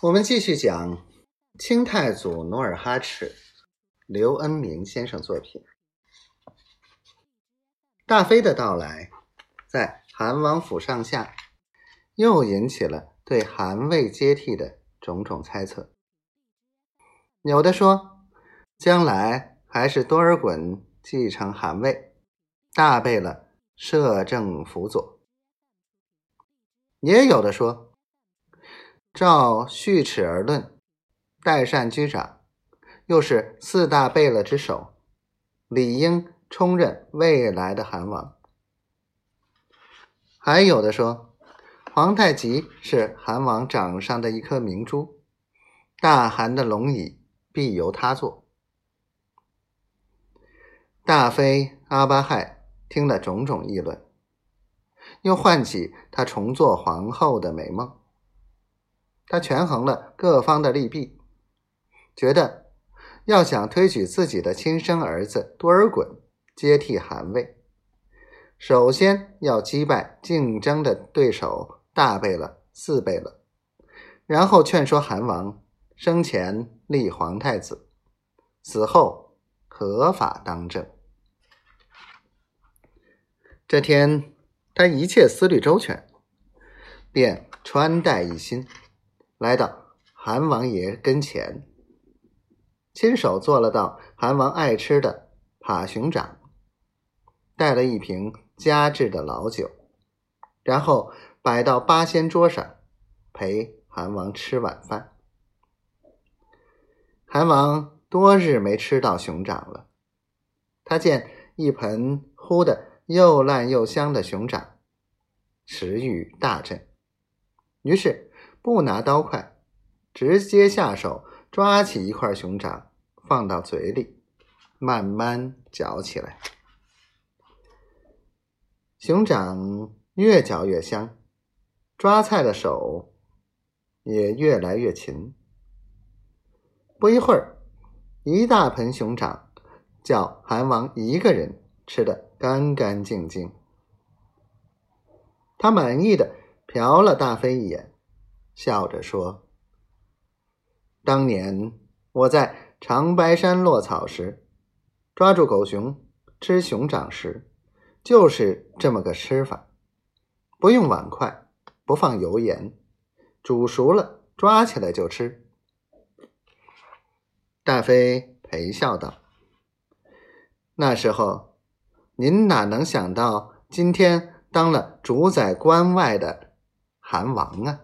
我们继续讲清太祖努尔哈赤，刘恩明先生作品。大妃的到来，在韩王府上下，又引起了对韩魏接替的种种猜测。有的说，将来还是多尔衮继承韩魏，大贝勒摄政辅佐；也有的说。照序齿而论，代善居长，又是四大贝勒之首，理应充任未来的韩王。还有的说，皇太极是韩王掌上的一颗明珠，大韩的龙椅必由他坐。大妃阿巴亥听了种种议论，又唤起她重做皇后的美梦。他权衡了各方的利弊，觉得要想推举自己的亲生儿子多尔衮接替汗位，首先要击败竞争的对手大贝勒、四贝勒，然后劝说韩王生前立皇太子，死后合法当政。这天，他一切思虑周全，便穿戴一新。来到韩王爷跟前，亲手做了道韩王爱吃的扒熊掌，带了一瓶佳制的老酒，然后摆到八仙桌上，陪韩王吃晚饭。韩王多日没吃到熊掌了，他见一盆烀的又烂又香的熊掌，食欲大振，于是。不拿刀筷，直接下手抓起一块熊掌，放到嘴里，慢慢嚼起来。熊掌越嚼越香，抓菜的手也越来越勤。不一会儿，一大盆熊掌叫韩王一个人吃得干干净净。他满意的瞟了大妃一眼。笑着说：“当年我在长白山落草时，抓住狗熊吃熊掌时，就是这么个吃法，不用碗筷，不放油盐，煮熟了抓起来就吃。”大妃陪笑道：“那时候您哪能想到今天当了主宰关外的韩王啊？”